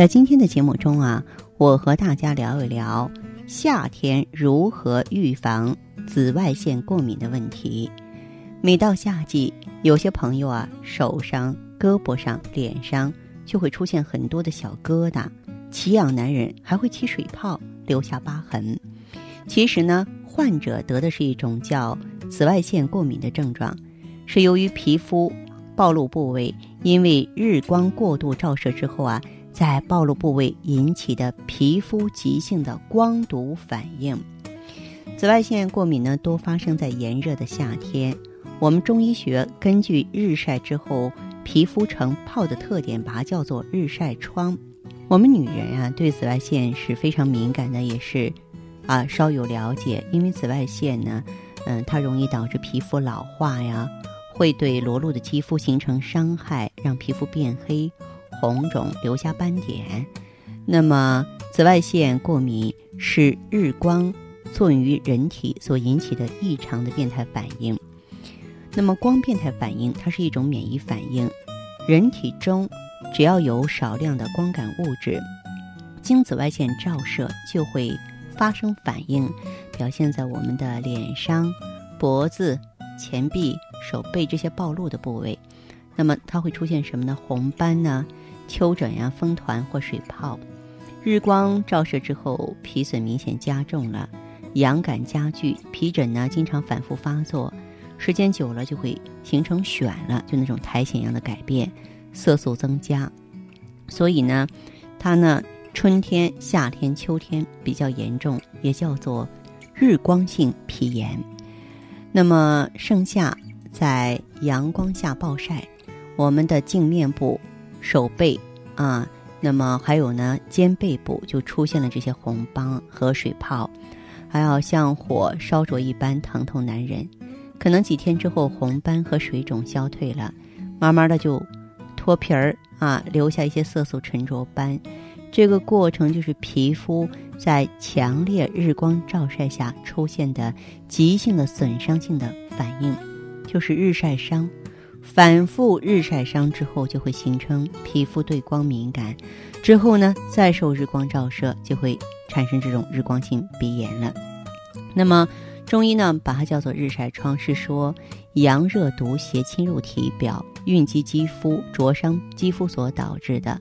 在今天的节目中啊，我和大家聊一聊夏天如何预防紫外线过敏的问题。每到夏季，有些朋友啊，手上、胳膊上、脸上就会出现很多的小疙瘩，奇痒难忍，还会起水泡，留下疤痕。其实呢，患者得的是一种叫紫外线过敏的症状，是由于皮肤暴露部位因为日光过度照射之后啊，在暴露部位引起的皮肤急性的光毒反应。紫外线过敏呢，多发生在炎热的夏天。我们中医学根据日晒之后皮肤成泡的特点，把它叫做日晒疮。我们女人啊，对紫外线是非常敏感的，也是啊稍有了解。因为紫外线呢，嗯，它容易导致皮肤老化呀，会对裸露的肌肤形成伤害，让皮肤变黑、红肿、留下斑点。那么，紫外线过敏是日光作用于人体所引起的异常的变态反应。那么光变态反应，它是一种免疫反应。人体中只要有少量的光感物质，经紫外线照射就会发生反应，表现在我们的脸上、脖子、前臂、手背这些暴露的部位。那么它会出现什么呢？红斑呢？丘疹呀、风团或水泡。日光照射之后，皮损明显加重了，痒感加剧，皮疹呢经常反复发作。时间久了就会形成癣了，就那种苔藓样的改变，色素增加。所以呢，它呢春天、夏天、秋天比较严重，也叫做日光性皮炎。那么盛夏在阳光下暴晒，我们的颈面部、手背啊，那么还有呢肩背部就出现了这些红斑和水泡，还要像火烧灼一般疼痛难忍。可能几天之后，红斑和水肿消退了，慢慢的就脱皮儿啊，留下一些色素沉着斑。这个过程就是皮肤在强烈日光照晒下出现的急性的损伤性的反应，就是日晒伤。反复日晒伤之后，就会形成皮肤对光敏感，之后呢，再受日光照射，就会产生这种日光性鼻炎了。那么。中医呢，把它叫做日晒疮，是说阳热毒邪侵入体表，蕴积肌肤，灼伤肌肤所导致的。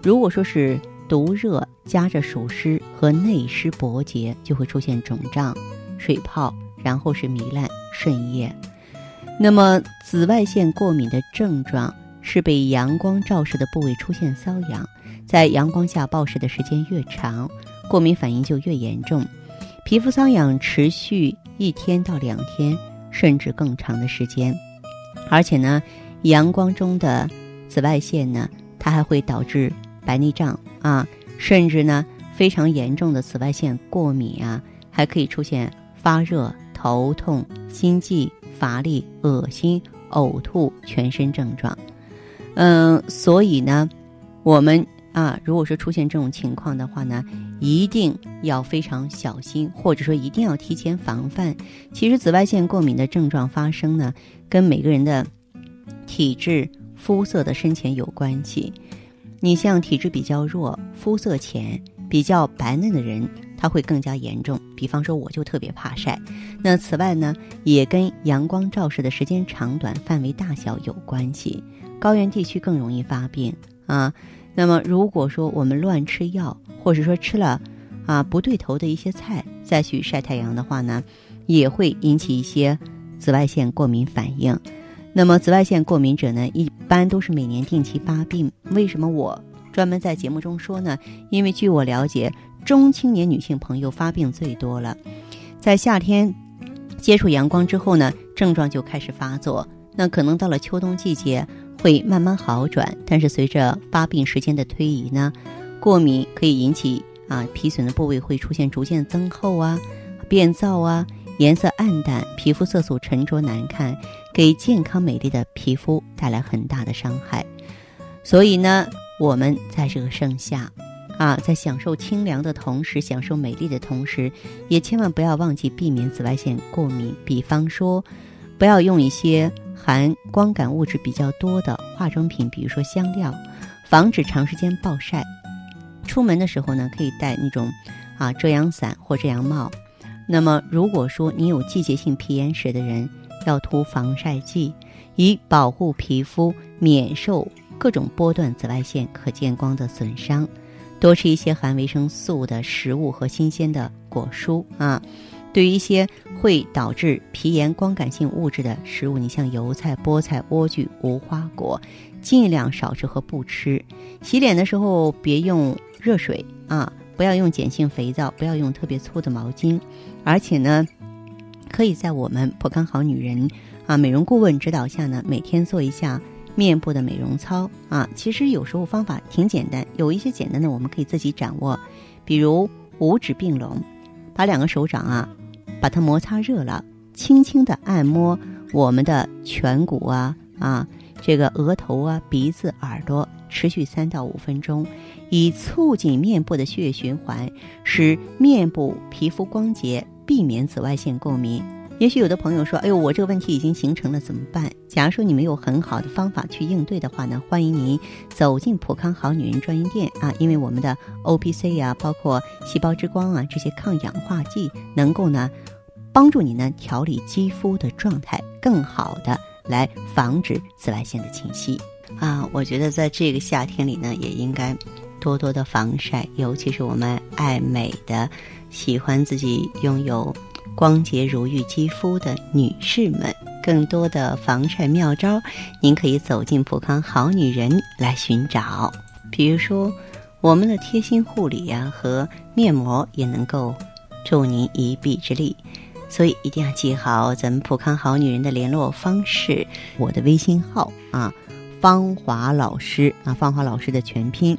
如果说是毒热夹着暑湿和内湿搏结，就会出现肿胀、水泡，然后是糜烂渗液。那么紫外线过敏的症状是被阳光照射的部位出现瘙痒，在阳光下暴晒的时间越长，过敏反应就越严重。皮肤瘙痒持续一天到两天，甚至更长的时间，而且呢，阳光中的紫外线呢，它还会导致白内障啊，甚至呢，非常严重的紫外线过敏啊，还可以出现发热、头痛、心悸、乏力、恶心、呕吐、全身症状。嗯，所以呢，我们。啊，如果说出现这种情况的话呢，一定要非常小心，或者说一定要提前防范。其实紫外线过敏的症状发生呢，跟每个人的体质、肤色的深浅有关系。你像体质比较弱、肤色浅、比较白嫩的人，它会更加严重。比方说，我就特别怕晒。那此外呢，也跟阳光照射的时间长短、范围大小有关系。高原地区更容易发病啊。那么，如果说我们乱吃药，或者说吃了啊不对头的一些菜，再去晒太阳的话呢，也会引起一些紫外线过敏反应。那么，紫外线过敏者呢，一般都是每年定期发病。为什么我专门在节目中说呢？因为据我了解，中青年女性朋友发病最多了，在夏天接触阳光之后呢，症状就开始发作。那可能到了秋冬季节。会慢慢好转，但是随着发病时间的推移呢，过敏可以引起啊皮损的部位会出现逐渐增厚啊、变燥啊、颜色暗淡、皮肤色素沉着难看，给健康美丽的皮肤带来很大的伤害。所以呢，我们在这个盛夏。啊，在享受清凉的同时，享受美丽的同时，也千万不要忘记避免紫外线过敏。比方说，不要用一些含光感物质比较多的化妆品，比如说香料，防止长时间暴晒。出门的时候呢，可以带那种啊遮阳伞或遮阳帽。那么，如果说你有季节性皮炎史的人，要涂防晒剂，以保护皮肤免受各种波段紫外线可见光的损伤。多吃一些含维生素的食物和新鲜的果蔬啊。对于一些会导致皮炎光感性物质的食物，你像油菜、菠菜、莴苣、无花果，尽量少吃和不吃。洗脸的时候别用热水啊，不要用碱性肥皂，不要用特别粗的毛巾。而且呢，可以在我们普康好女人啊美容顾问指导下呢，每天做一下。面部的美容操啊，其实有时候方法挺简单，有一些简单的我们可以自己掌握，比如五指并拢，把两个手掌啊，把它摩擦热了，轻轻的按摩我们的颧骨啊啊，这个额头啊、鼻子、耳朵，持续三到五分钟，以促进面部的血液循环，使面部皮肤光洁，避免紫外线过敏。也许有的朋友说：“哎呦，我这个问题已经形成了，怎么办？”假如说你没有很好的方法去应对的话呢，欢迎您走进普康好女人专营店啊，因为我们的 O P C 呀，包括细胞之光啊这些抗氧化剂，能够呢帮助你呢调理肌肤的状态，更好的来防止紫外线的侵袭啊。我觉得在这个夏天里呢，也应该多多的防晒，尤其是我们爱美的、喜欢自己拥有。光洁如玉肌肤的女士们，更多的防晒妙招，您可以走进普康好女人来寻找。比如说，我们的贴心护理呀和面膜也能够助您一臂之力。所以一定要记好咱们普康好女人的联络方式，我的微信号啊，芳华老师啊，芳华老师的全拼，